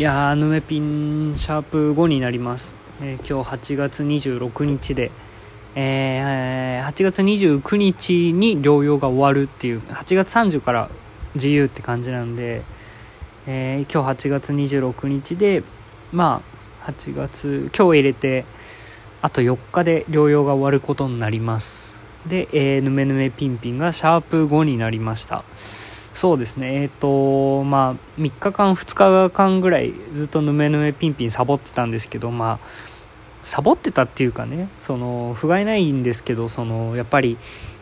いやーヌメピンシャープ5になります、えー今日8月26日で、えー8月29日に療養が終わるっていう8月30から自由って感じなんで、えー今日8月26日でまあ8月今日入れてあと4日で療養が終わることになります。で、ヌメヌメピンピンがシャープ5になりました。そうですね。えっ、とまあ3日間2日間ぐらいずっとヌメヌメピンピンサボってたんですけどまあサボってたっていうかねその不甲斐ないんですけどそのやっぱり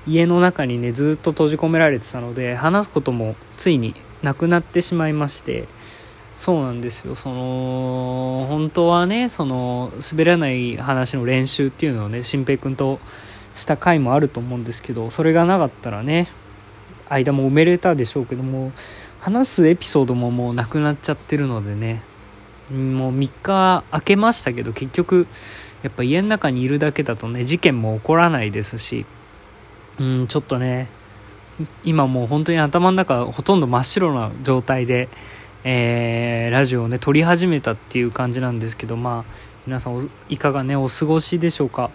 家の中にねずっと閉じ込められてたので話すこともついになくなってしまいましてそうなんですよ。その本当はねその滑らない話の練習っていうのをね新平君とした回もあると思うんですけどそれがなかったらね間も埋めれたでしょうけども話すエピソードももうなくなっちゃってるのでね。もう3日空けましたけど結局やっぱ家の中にいるだけだとね事件も起こらないですしうんちょっとね今もう本当に頭の中ほとんど真っ白な状態で、えーラジオをね撮り始めたっていう感じなんですけどまあ皆さんいかがねお過ごしでしょうか。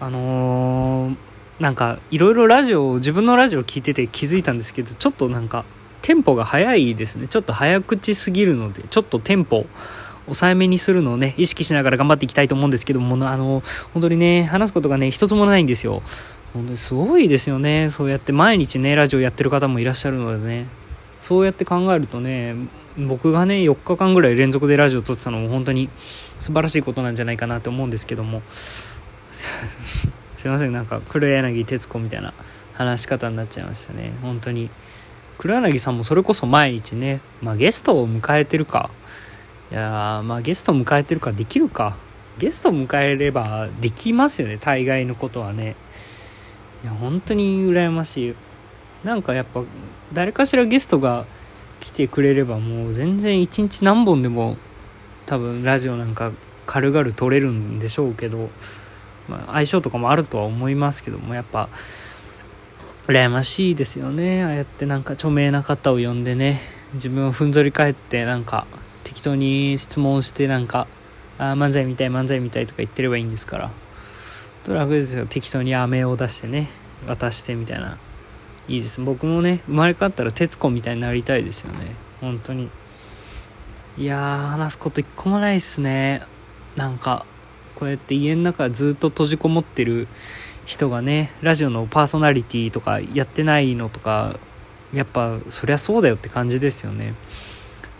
あのーなんかいろいろラジオ自分のラジオ聞いてて気づいたんですけどちょっとなんかテンポが速いですね。ちょっと早口すぎるのでちょっとテンポ抑えめにするのをね意識しながら頑張っていきたいと思うんですけどもあの本当にね話すことがね一つもないんですよ。本当にすごいですよね。そうやって毎日ねラジオやってる方もいらっしゃるのでね。そうやって考えるとね僕がね4日間ぐらい連続でラジオ撮ってたのも本当に素晴らしいことなんじゃないかなと思うんですけども。すいません。なんか黒柳徹子みたいな話し方になっちゃいましたね。本当に。黒柳さんもそれこそ毎日ね、まあ、ゲストを迎えてるか。いやーまあゲスト迎えてるかできるか。ゲストを迎えればできますよね。大概のことはね。いや本当に羨ましい。なんかやっぱ誰かしらゲストが来てくれればもう全然一日何本でも多分ラジオなんか軽々撮れるんでしょうけど、まあ、相性とかもあるとは思いますけどもやっぱ羨ましいですよね。ああやってなんか著名な方を呼んでね自分をふんぞり返ってなんか適当に質問してなんか「あ漫才みたい漫才みたい」とか言ってればいいんですから。と楽ですよ。適当に飴を出してね渡してみたいな。いいです僕もね生まれ変わったら徹子みたいになりたいですよね。本当に。いやー話すこと一個もないっすね。なんかこうやって家の中ずっと閉じこもってる人がねラジオのパーソナリティとかやってないのとかやっぱそりゃそうだよって感じですよね。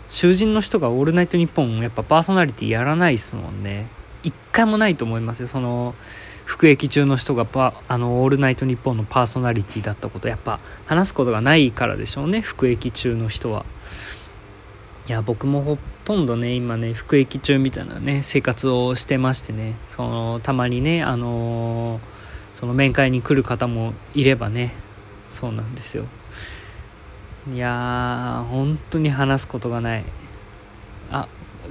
囚人の人が「オールナイトニッポン」やっぱパーソナリティやらないっすもんね。一回もないと思いますよ。その服役中の人がパあの「オールナイトニッポン」のパーソナリティだったことやっぱ話すことがないからでしょうね服役中の人は。いや僕もほとんどね今ね服役中みたいなね生活をしてましてねそのたまにねあのーその面会に来る方もいればねそうなんですよ。いやー本当に話すことがない。あ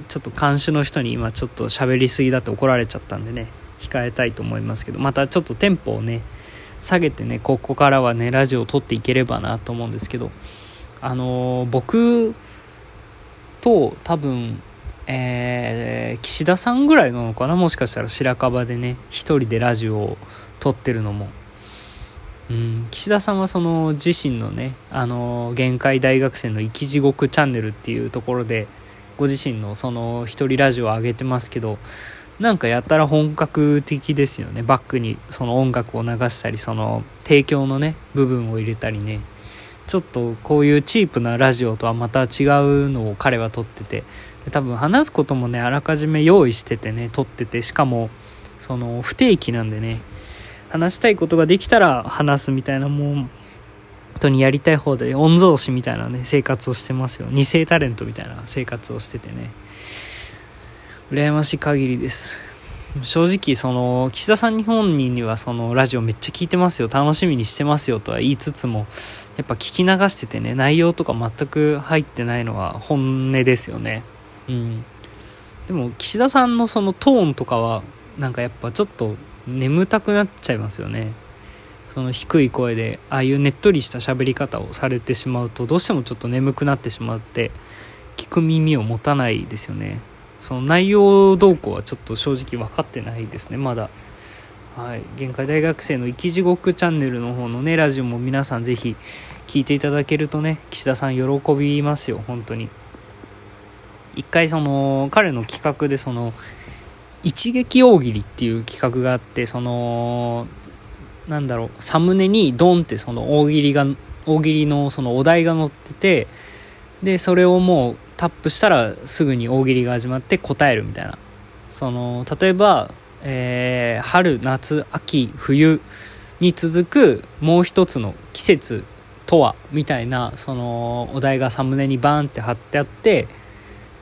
ちょっと監視の人に今ちょっと喋りすぎだって怒られちゃったんでね控えたいと思いますけどまたちょっとテンポをね下げてねここからはねラジオを撮っていければなと思うんですけどあのー僕と多分えー岸田さんぐらいなのかな？もしかしたら白樺でね一人でラジオを撮ってるのも。うん岸田さんはその自身のねあの限界大学生の生き地獄チャンネルっていうところでご自身のその一人ラジオを上げてますけどなんかやったら本格的ですよね。バックにその音楽を流したりその提供のね部分を入れたりね。ちょっとこういうチープなラジオとはまた違うのを彼は撮ってて多分話すこともねあらかじめ用意しててね撮っててしかもその不定期なんでね話したいことができたら話すみたいなもう本当にやりたい方で御曹司みたいなね生活をしてますよ。二世タレントみたいな生活をしててね。羨ましい限りです。正直その岸田さん日本人にはそのラジオめっちゃ聞いてますよ。楽しみにしてますよとは言いつつもやっぱ聞き流しててね内容とか全く入ってないのは本音ですよね。うん。でも岸田さんのそのトーンとかはなんかやっぱちょっと眠たくなっちゃいますよね。その低い声でああいうねっとりした喋り方をされてしまうとどうしてもちょっと眠くなってしまって聞く耳を持たないですよね。その内容動向はちょっと正直分かってないですねまだ。はい。限界大学生の生き地獄チャンネルの方のねラジオも皆さんぜひ聞いていただけるとね岸田さん喜びますよ本当に。一回その彼の企画でその一撃大喜利っていう企画があってそのなんだろうサムネにドンってその大喜利が大喜利のそのお題が載っててでそれをもうタップしたらすぐに大喜利が始まって答えるみたいな。その例えば、えー、春夏秋冬に続くもう一つの季節とはみたいなそのお題がサムネにバーンって貼ってあって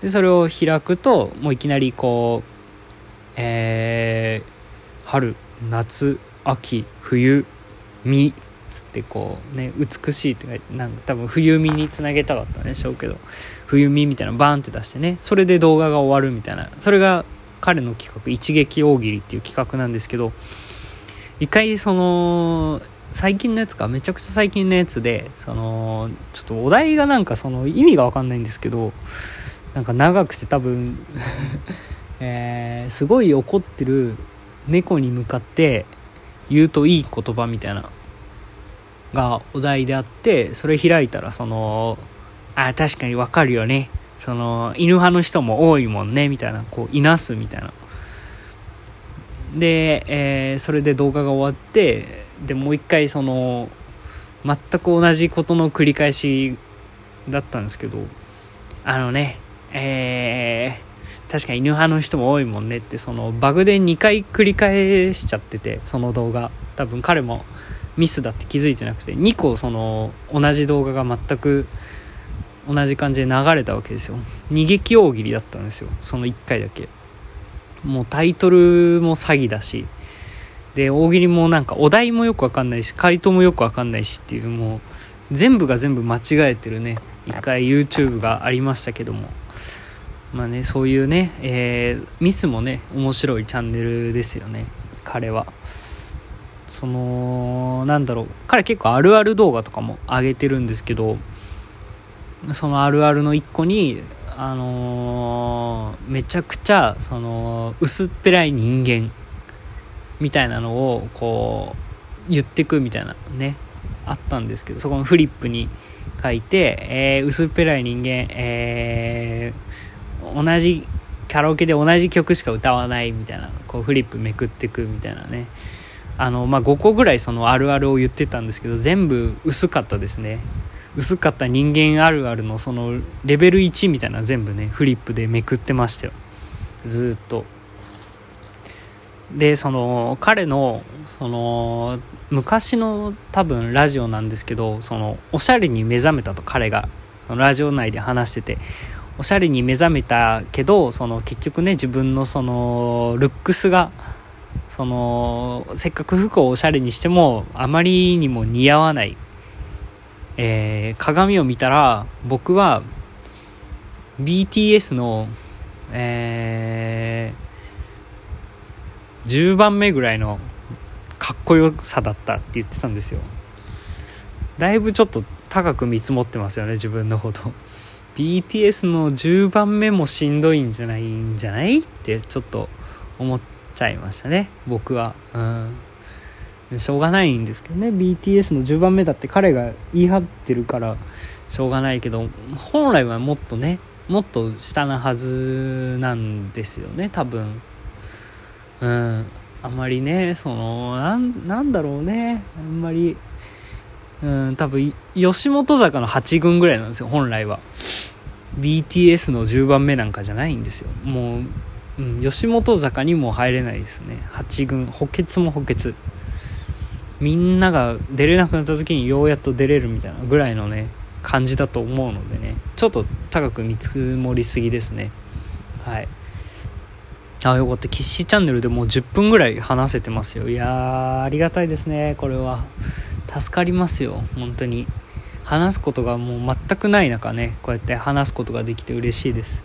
でそれを開くともういきなりこうえー、春夏秋冬実つってこうね美しいって書いてなんか多分冬見につなげたかったんでしょうけど冬見みたいなバーンって出してね。それで動画が終わるみたいな。それが彼の企画一撃大喜利っていう企画なんですけど一回その最近のやつかめちゃくちゃ最近のやつでそのちょっとお題がなんかその意味が分かんないんですけどなんか長くて多分 えー、すごい怒ってる猫に向かって言うといい言葉みたいな。がお題であってそれ開いたらそのあ確かにわかるよね。その犬派の人も多いもんねみたいな。こういなすみたいな。で、えー、それで動画が終わってでもう一回その全く同じことの繰り返しだったんですけどあのねえー、確かに犬派の人も多いもんねってそのバグで2回繰り返しちゃっててその動画。多分彼もミスだって気づいてなくて2個その同じ動画が全く同じ感じで流れたわけですよ。逃げ気大喜利だったんですよ。その1回だけ。もうタイトルも詐欺だし。で大喜利もなんかお題もよくわかんないし回答もよくわかんないしっていうもう全部が全部間違えてるね。一回 YouTube がありましたけども。まあねそういうね、えー、ミスもね面白いチャンネルですよね。彼は。そのなんだろう彼結構あるある動画とかも上げてるんですけどそのあるあるの一個にあのー、めちゃくちゃその薄っぺらい人間みたいなのをこう言ってくみたいなねあったんですけどそこのフリップに書いて、えー、薄っぺらい人間、えー、同じカラオケで同じ曲しか歌わないみたいなこうフリップめくってくみたいなね。あの、まあ、5個ぐらいそのあるあるを言ってたんですけど全部薄かったですね。薄かった人間あるあるのそのレベル1みたいな全部ねフリップでめくってましたよ。ずっと。でその彼のその昔の多分ラジオなんですけどそのおしゃれに目覚めたと彼が。そのラジオ内で話してて。おしゃれに目覚めたけどその結局ね自分のそのルックスがそのせっかく服をおしゃれにしてもあまりにも似合わない、えー、鏡を見たら僕は BTS の、えー、10番目ぐらいのかっこよさだったって言ってたんですよ。だいぶちょっと高く見積もってますよね自分のこと。BTS の10番目もしんどいんじゃないんじゃないってちょっと思ってちゃいましたね。僕は。うん。しょうがないんですけどね。BTS の10番目だって彼が言い張ってるからしょうがないけど本来はもっとねもっと下なはずなんですよね。多分。うん。あまりねそのなんなんだろうね。あんまりうん多分吉本坂の8軍ぐらいなんですよ。本来は。BTS の10番目なんかじゃないんですよ。もううん、吉本坂にも入れないですね。8軍。補欠も補欠。みんなが出れなくなった時にようやっと出れるみたいなぐらいのね感じだと思うのでね。ちょっと高く見積もりすぎですね。はい。あよかった。キッシーチャンネルでもう10分ぐらい話せてますよ。いやーありがたいですね。これは。助かりますよ。本当に。話すことがもう全くない中ねこうやって話すことができて嬉しいです。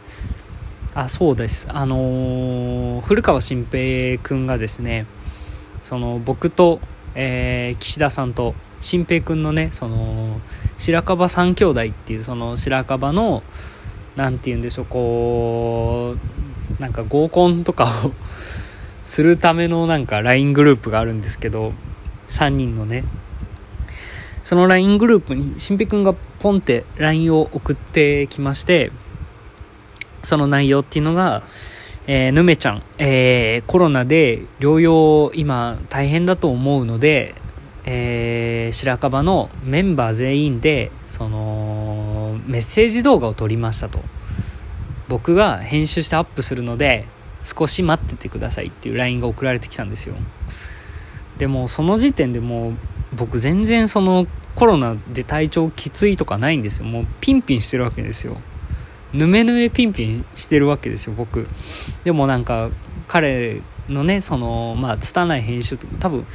あそうです。あのー、古川新平君がですねその僕と、えー、岸田さんと新平君のねその白樺三兄弟っていうその白樺の何て言うんでしょうこうなんか合コンとかを するためのなんか LINE グループがあるんですけど3人のね。その LINE グループにしんぺくんがポンって LINE を送ってきましてその内容っていうのがえー、ぬめちゃん、えー、コロナで療養今大変だと思うので、えー、白樺のメンバー全員でそのメッセージ動画を撮りましたと。僕が編集してアップするので少し待っててくださいっていう LINE が送られてきたんですよ。でもその時点でもう僕全然そのコロナで体調きついとかないんですよ。もうピンピンしてるわけですよ。ぬめぬめピンピンしてるわけですよ僕。でもなんか彼のねそのまあ拙い編集多分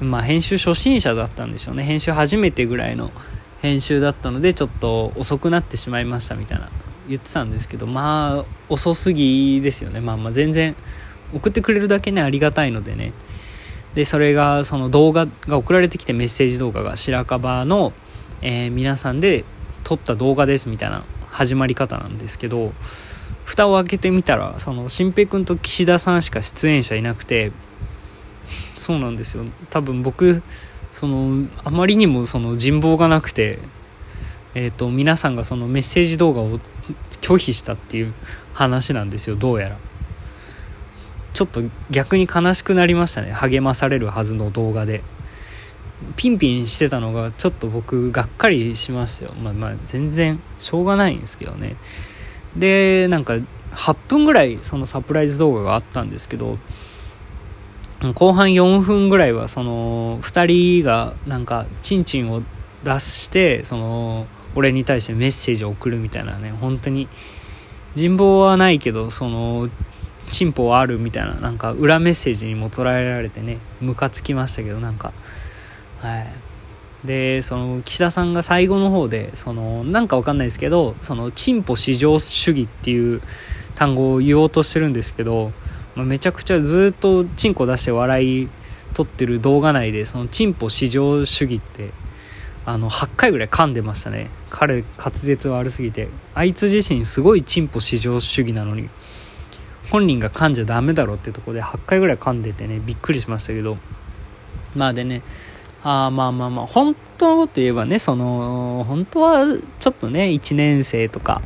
まあ編集初心者だったんでしょうね。編集初めてぐらいの編集だったのでちょっと遅くなってしまいましたみたいな言ってたんですけどまあ遅すぎですよね。まあまあ全然送ってくれるだけねありがたいのでね。でそれがその動画が送られてきてメッセージ動画が白樺の、えー、皆さんで撮った動画ですみたいな。始まり方なんですけど蓋を開けてみたらその新平君と岸田さんしか出演者いなくてそうなんですよ。多分僕そのあまりにもその人望がなくてえーと、皆さんがそのメッセージ動画を拒否したっていう話なんですよどうやら。ちょっと逆に悲しくなりましたね。励まされるはずの動画で。ピンピンしてたのがちょっと僕がっかりしましたよ。まあまあ全然しょうがないんですけどね。でなんか8分ぐらいそのサプライズ動画があったんですけど後半4分ぐらいはその2人がなんかチンチンを出してその俺に対してメッセージを送るみたいなね本当に人望はないけどその進歩はあるみたいななんか裏メッセージにも捉えられてねムカつきましたけどなんか。はい。でその岸田さんが最後の方でそのなんかわかんないですけどその進歩至上主義っていう単語を言おうとしてるんですけど、まあ、めちゃくちゃずっとチンコ出して笑い取ってる動画内でその進歩至上主義ってあの8回ぐらい噛んでましたね。彼滑舌悪すぎて。あいつ自身すごい進歩至上主義なのに本人が噛んじゃダメだろっていうとこで8回ぐらい噛んでてねびっくりしましたけど。まあでねあまあまあまあ本当のこと言えばねその本当はちょっとね1年生とか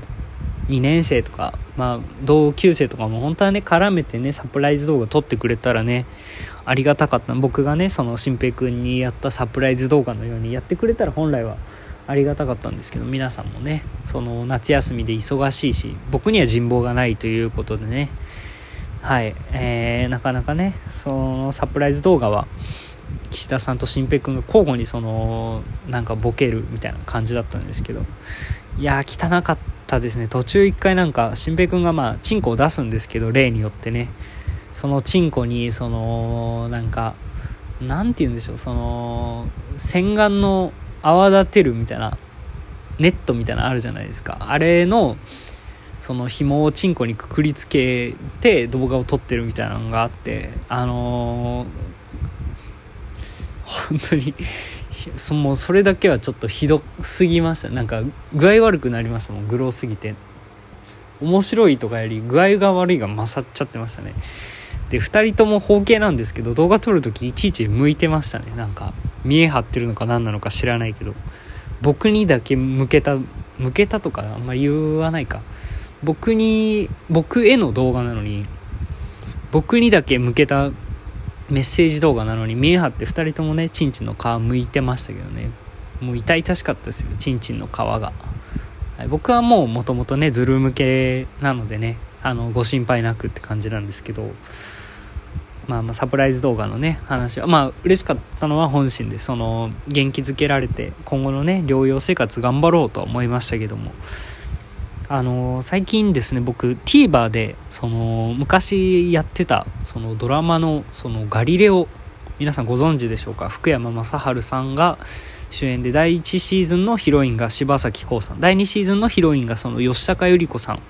2年生とか、まあ、同級生とかも本当はね絡めてねサプライズ動画撮ってくれたらねありがたかった。僕がねその新平君にやったサプライズ動画のようにやってくれたら本来はありがたかったんですけど皆さんもねその夏休みで忙しいし僕には人望がないということでね。はい、えー、なかなかねそのサプライズ動画は岸田さんと新平君が交互にそのなんかボケるみたいな感じだったんですけど。いや汚かったですね。途中一回なんか新平君がまあチンコを出すんですけど例によってね。そのチンコにそのなんかなんて言うんでしょう。その洗顔の泡立てるみたいなネットみたいなのあるじゃないですか。あれのその紐をチンコにくくりつけて動画を撮ってるみたいなのがあってあのー、本当に。そもうそれだけはちょっとひどすぎました。なんか具合悪くなりましたもん。グローすぎて。面白いとかより具合が悪いが勝っちゃってましたね。で2人とも包茎なんですけど動画撮るときいちいち向いてましたね。なんか見え張ってるのか何なのか知らないけど。僕にだけ向けた向けたとかあんまり言わないか。僕に僕への動画なのに僕にだけ向けたメッセージ動画なのに見え張って2人ともねちんちんの皮向いてましたけどね。もう痛々しかったですよちんちんの皮が、はい、僕はもうもともとねズル向けなのでねあのご心配なくって感じなんですけど。まあ、まあサプライズ動画のね話はまあ嬉しかったのは本心でその元気づけられて今後のね療養生活頑張ろうとは思いましたけども。あの最近ですね僕 TVer でその昔やってたそのドラマのそのガリレオ皆さんご存知でしょうか？福山雅治さんが主演で第1シーズンのヒロインが柴咲コウさん。第2シーズンのヒロインがその吉高由里子さん。っ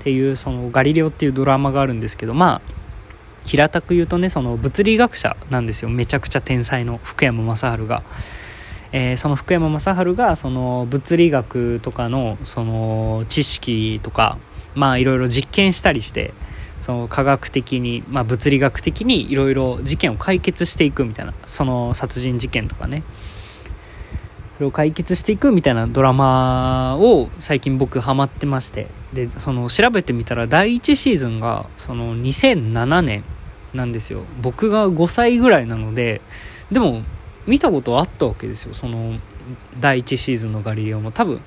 ていうそのガリレオっていうドラマがあるんですけどまあ平たく言うとねその物理学者なんですよ。めちゃくちゃ天才の福山雅治が。えー、その福山雅治がその物理学とかのその知識とかまあいろいろ実験したりしてその科学的に、まあ、物理学的にいろいろ事件を解決していくみたいなその殺人事件とかね。それを解決していくみたいなドラマを最近僕ハマってまして。でその調べてみたら第1シーズンがその2007年なんですよ。僕が5歳ぐらいなのででも見たことあったわけですよ。その第1シーズンのガリレオも。多分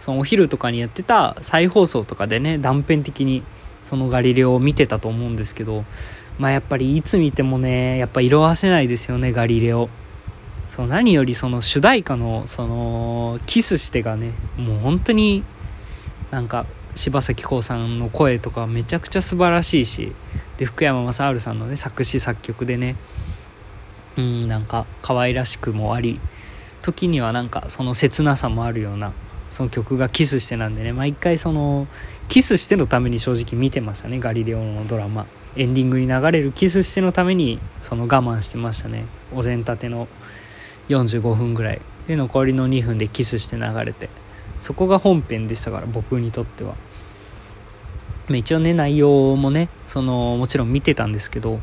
そのお昼とかにやってた再放送とかでね断片的にそのガリレオを見てたと思うんですけどまあやっぱりいつ見てもねやっぱ色あせないですよねガリレオ。そう何よりその主題歌のそのキスしてがねもう本当になんか柴咲コウさんの声とかめちゃくちゃ素晴らしいしで福山雅治さんのね作詞作曲でねうんなんか可愛らしくもあり時にはなんかその切なさもあるようなその曲がキスしてなんでね毎回そのキスしてのために正直見てましたねガリレオのドラマ。エンディングに流れるキスしてのためにその我慢してましたね。お膳立ての45分ぐらい。で残りの2分でキスして流れて。そこが本編でしたから僕にとっては。一応ね内容もねそのもちろん見てたんですけど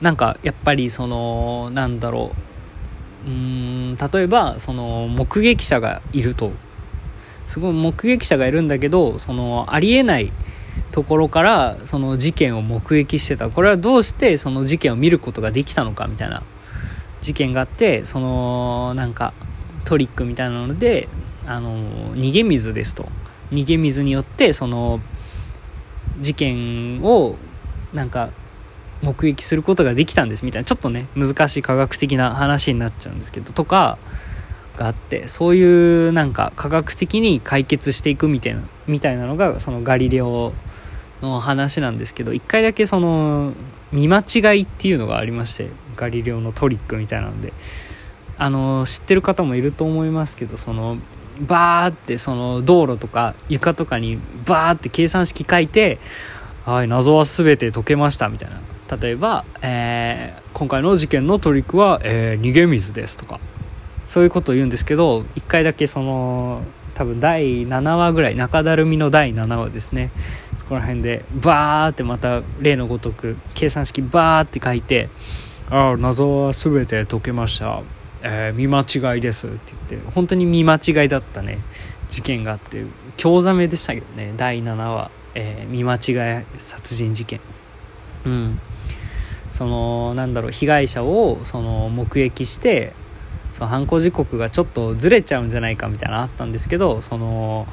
なんかやっぱりそのなんだろう。うん例えばその目撃者がいると。すごい目撃者がいるんだけどそのありえないところからその事件を目撃してた。これはどうしてその事件を見ることができたのかみたいな。事件があってそのなんかトリックみたいなのであの逃げ水ですと。逃げ水によってその事件をなんか目撃することができたんですみたいなちょっとね難しい科学的な話になっちゃうんですけどとかがあってそういうなんか科学的に解決していくみたいなみたいなのがそのガリレオの話なんですけど一回だけその見間違いっていうのがありましてガリレオのトリックみたいなので。あの知ってる方もいると思いますけどそのバーってその道路とか床とかにバーって計算式書いてはい謎は全て解けましたみたいな。例えば、えー、今回の事件のトリックは、えー、逃げ水ですとかそういうことを言うんですけど1回だけその多分第7話ぐらい中だるみの第7話ですね。そこら辺でバーってまた例のごとく計算式バーって書いて「ああ謎は全て解けました」えー、見間違いです」って言って本当に見間違いだったね。事件があって興ざめでしたけどね。第7話、えー、見間違い殺人事件。うん。そのなんだろう被害者をその目撃してその犯行時刻がちょっとずれちゃうんじゃないかみたいなのあったんですけどその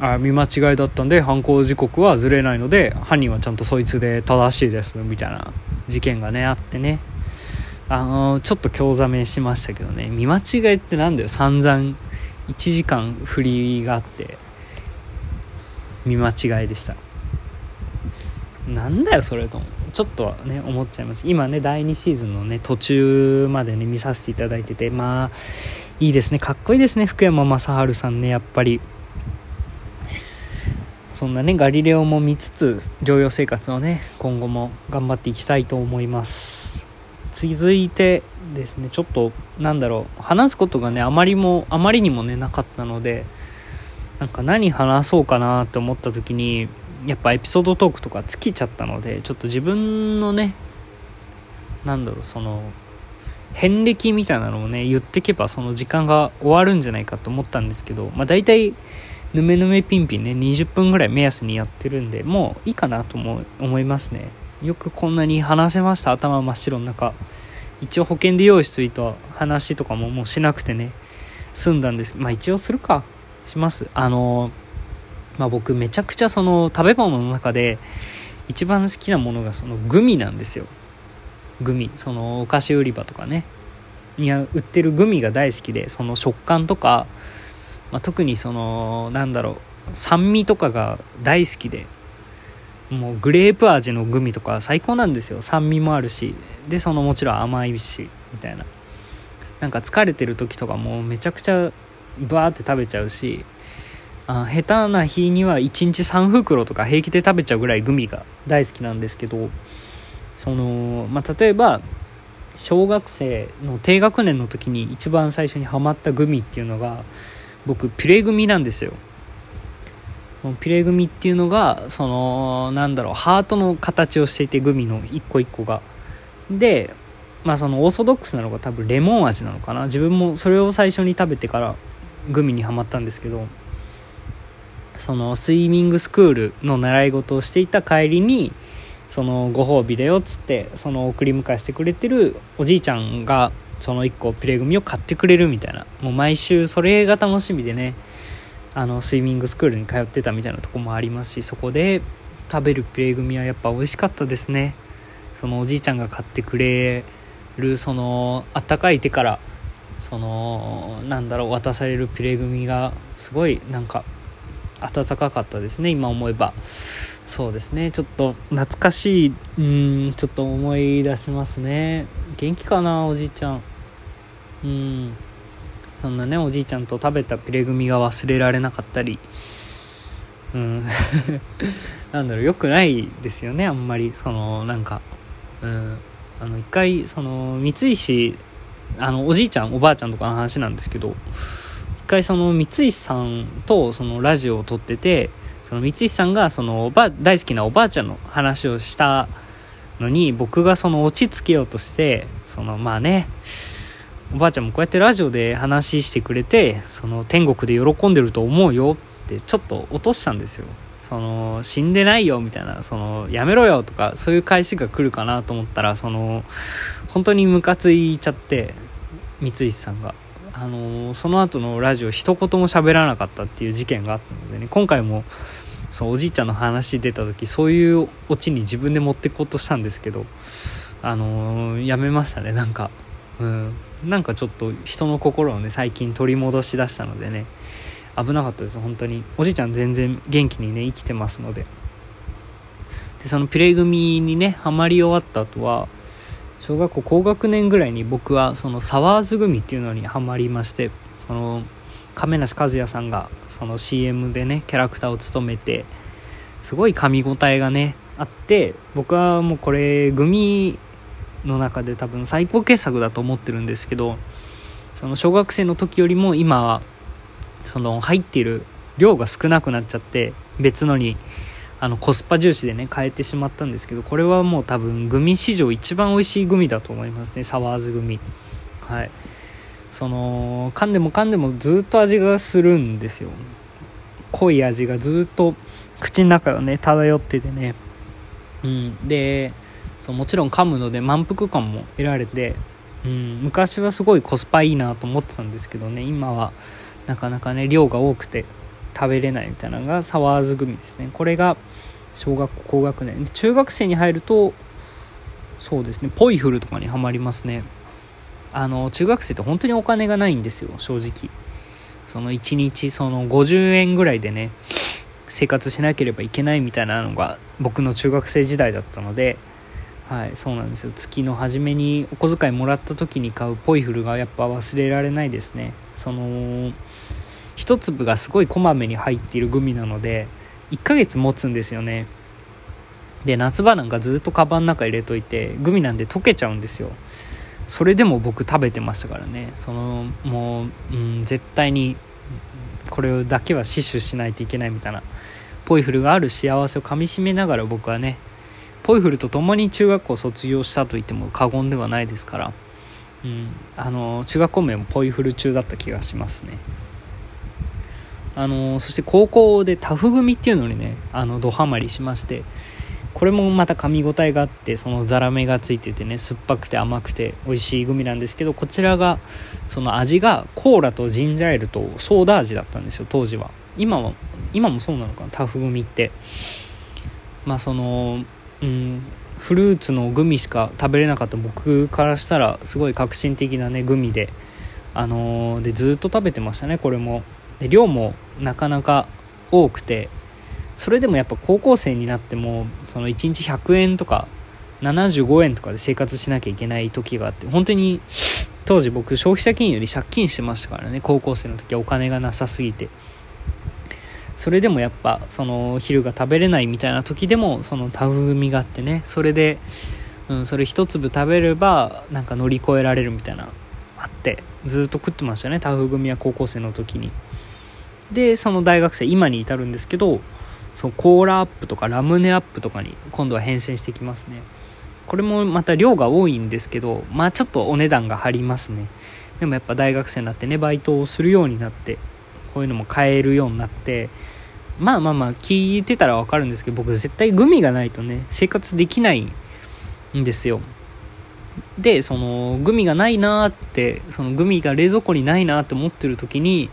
あ見間違いだったんで犯行時刻はずれないので犯人はちゃんとそいつで正しいですみたいな事件がねあってね。あのちょっと興ざめしましたけどね。見間違いってなんだよ。散々1時間振りがあって。見間違いでした。なんだよそれとちょっとね思っちゃいます。今ね第2シーズンのね途中までね見させていただいててまあいいですね。かっこいいですね福山雅治さんねやっぱり。そんなねガリレオも見つつ療養生活をね今後も頑張っていきたいと思います。続いてですねちょっとなんだろう話すことがねあまりもあまりにもねなかったのでなんか何話そうかなって思った時にやっぱエピソードトークとか尽きちゃったのでちょっと自分のねなんだろうその遍歴みたいなのをね言ってけばその時間が終わるんじゃないかと思ったんですけどまあ大体ぬめぬめピンピンね20分ぐらい目安にやってるんでもういいかなと思思いますね。よくこんなに話せました頭真っ白の中。一応保険で用意しといた話とかももうしなくてね済んだんです。まあ一応するか。します。あのーまあ、僕めちゃくちゃその食べ物の中で一番好きなものがそのグミなんですよ。グミ。そのお菓子売り場とかね。に売ってるグミが大好きでその食感とか、まあ、特にそのなんだろう酸味とかが大好きでもうグレープ味のグミとか最高なんですよ。酸味もあるし。でそのもちろん甘いしみたいな。なんか疲れてる時とかもうめちゃくちゃバーって食べちゃうしあ下手な日には1日3袋とか平気で食べちゃうぐらいグミが大好きなんですけどその、まあ、例えば小学生の低学年の時に一番最初にハマったグミっていうのが僕ピュレグミなんですよ。そのピュレグミっていうのがそのなんだろうハートの形をしていてグミの一個一個が。でまあそのオーソドックスなのが多分レモン味なのかな。自分もそれを最初に食べてからグミにはまったんですけどそのスイミングスクールの習い事をしていた帰りにそのご褒美だよっつってその送り迎えしてくれてるおじいちゃんがその1個ピレグミを買ってくれるみたいな。もう毎週それが楽しみでね。あのスイミングスクールに通ってたみたいなとこもありますしそこで食べるピレグミはやっぱ美味しかったですね。そのおじいちゃんが買ってくれるそのあったかい手からそのなんだろう渡されるピレグミがすごいなんか温かかったですね今思えば。そうですねちょっと懐かしいうんちょっと思い出しますね。元気かなおじいちゃん。うん。そんなねおじいちゃんと食べたピレグミが忘れられなかったり。うん。なんだろう良くないですよねあんまり。そのなんかうん。あの一回その三石あのおじいちゃんおばあちゃんとかの話なんですけど。回その三石さんとそのラジオを撮っててその三石さんがそのおば大好きなおばあちゃんの話をしたのに僕がその落ち着けようとしてそのまあねおばあちゃんもこうやってラジオで話してくれてその天国で喜んでると思うよってちょっと落としたんですよ。その死んでないよみたいなそのやめろよとかそういう返しが来るかなと思ったらその本当にムカついちゃって三石さんが。あのその後のラジオ一言も喋らなかったっていう事件があったのでね今回もそうおじいちゃんの話出た時そういうオチに自分で持ってこうとしたんですけどあのやめましたねなんか。うん。なんかちょっと人の心をね最近取り戻しだしたのでね危なかったです本当に。おじいちゃん全然元気にね生きてますので。でそのピュレ組にねハマり終わった後は小学校高学年ぐらいに僕はそのサワーズ組っていうのにハマりましてその亀梨和也さんがその CM でねキャラクターを務めてすごい噛み応えがねあって僕はもうこれグミの中で多分最高傑作だと思ってるんですけどその小学生の時よりも今はその入っている量が少なくなっちゃって別のにあのコスパ重視でね変えてしまったんですけどこれはもう多分グミ史上一番美味しいグミだと思いますねサワーズグミ。はい。その噛んでも噛んでもずっと味がするんですよ。濃い味がずっと口の中をね漂っててね。うん。でそうもちろん噛むので満腹感も得られて、うん、昔はすごいコスパいいなと思ってたんですけどね今はなかなかね量が多くて食べれないみたいなのがサワーズグミですね。これが小学校高学年。中学生に入るとそうですね。ポイフルとかにはまりますね。あの中学生って本当にお金がないんですよ正直。その1日その50円ぐらいでね生活しなければいけないみたいなのが僕の中学生時代だったのではいそうなんですよ。月の初めにお小遣いもらった時に買うポイフルがやっぱ忘れられないですね。その一粒がすごいこまめに入っているグミなので1ヶ月持つんですよね。で夏場なんかずっとカバンの中入れといてグミなんで溶けちゃうんですよ。それでも僕食べてましたからね。そのもう、うん、絶対にこれだけは死守しないといけないみたいなポイフルがある幸せをかみしめながら僕はねポイフルと共に中学校を卒業したと言っても過言ではないですから、うん、あの中学校名もポイフル中だった気がしますね。あのそして高校でタフ組っていうのにねあのドハマりしましてこれもまた噛み応えがあってそのザラメがついててね酸っぱくて甘くて美味しいグミなんですけどこちらがその味がコーラとジンジャーエールとソーダ味だったんですよ当時は。今は今もそうなのかなタフ組って。まあそのうんフルーツのグミしか食べれなかった僕からしたらすごい革新的なねグミであのー、でずっと食べてましたねこれも。で量もなかなか多くてそれでもやっぱ高校生になってもその1日100円とか75円とかで生活しなきゃいけない時があって本当に当時僕消費者金融より借金してましたからね高校生の時はお金がなさすぎて。それでもやっぱその昼が食べれないみたいな時でもそのタフ組があってねそれで、うん、それ一粒食べればなんか乗り越えられるみたいなあってずっと食ってましたねタフ組は高校生の時に。でその大学生今に至るんですけどそのコーラアップとかラムネアップとかに今度は変遷してきますね。これもまた量が多いんですけどまあちょっとお値段が張りますね。でもやっぱ大学生になってねバイトをするようになってこういうのも買えるようになってまあまあまあ聞いてたら分かるんですけど僕絶対グミがないとね生活できないんですよ。でそのグミがないなーってそのグミが冷蔵庫にないなって思ってる時に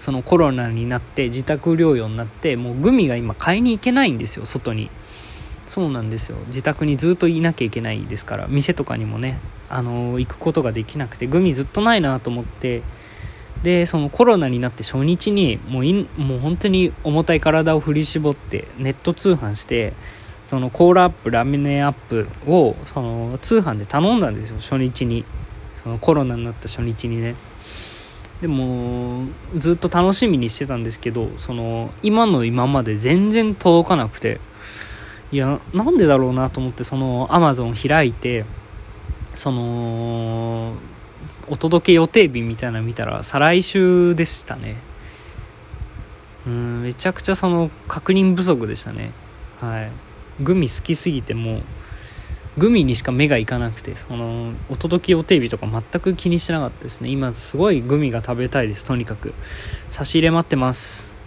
そのコロナになって自宅療養になってもうグミが今買いに行けないんですよ外に。そうなんですよ。自宅にずっといなきゃいけないですから店とかにもねあの行くことができなくてグミずっとないなと思ってでそのコロナになって初日にもういもう本当に重たい体を振り絞ってネット通販してそのコーラアップラミネアップをその通販で頼んだんですよ初日に。そのコロナになった初日にね。でもずっと楽しみにしてたんですけどその今の今まで全然届かなくていやなんでだろうなと思ってそのアマゾン開いてそのお届け予定日みたいなの見たら再来週でしたね。うんめちゃくちゃその確認不足でしたね。はい。グミ好きすぎてもグミにしか目がいかなくてそのお届け予定日とか全く気にしてなかったですね。今すごいグミが食べたいですとにかく。差し入れ待ってます。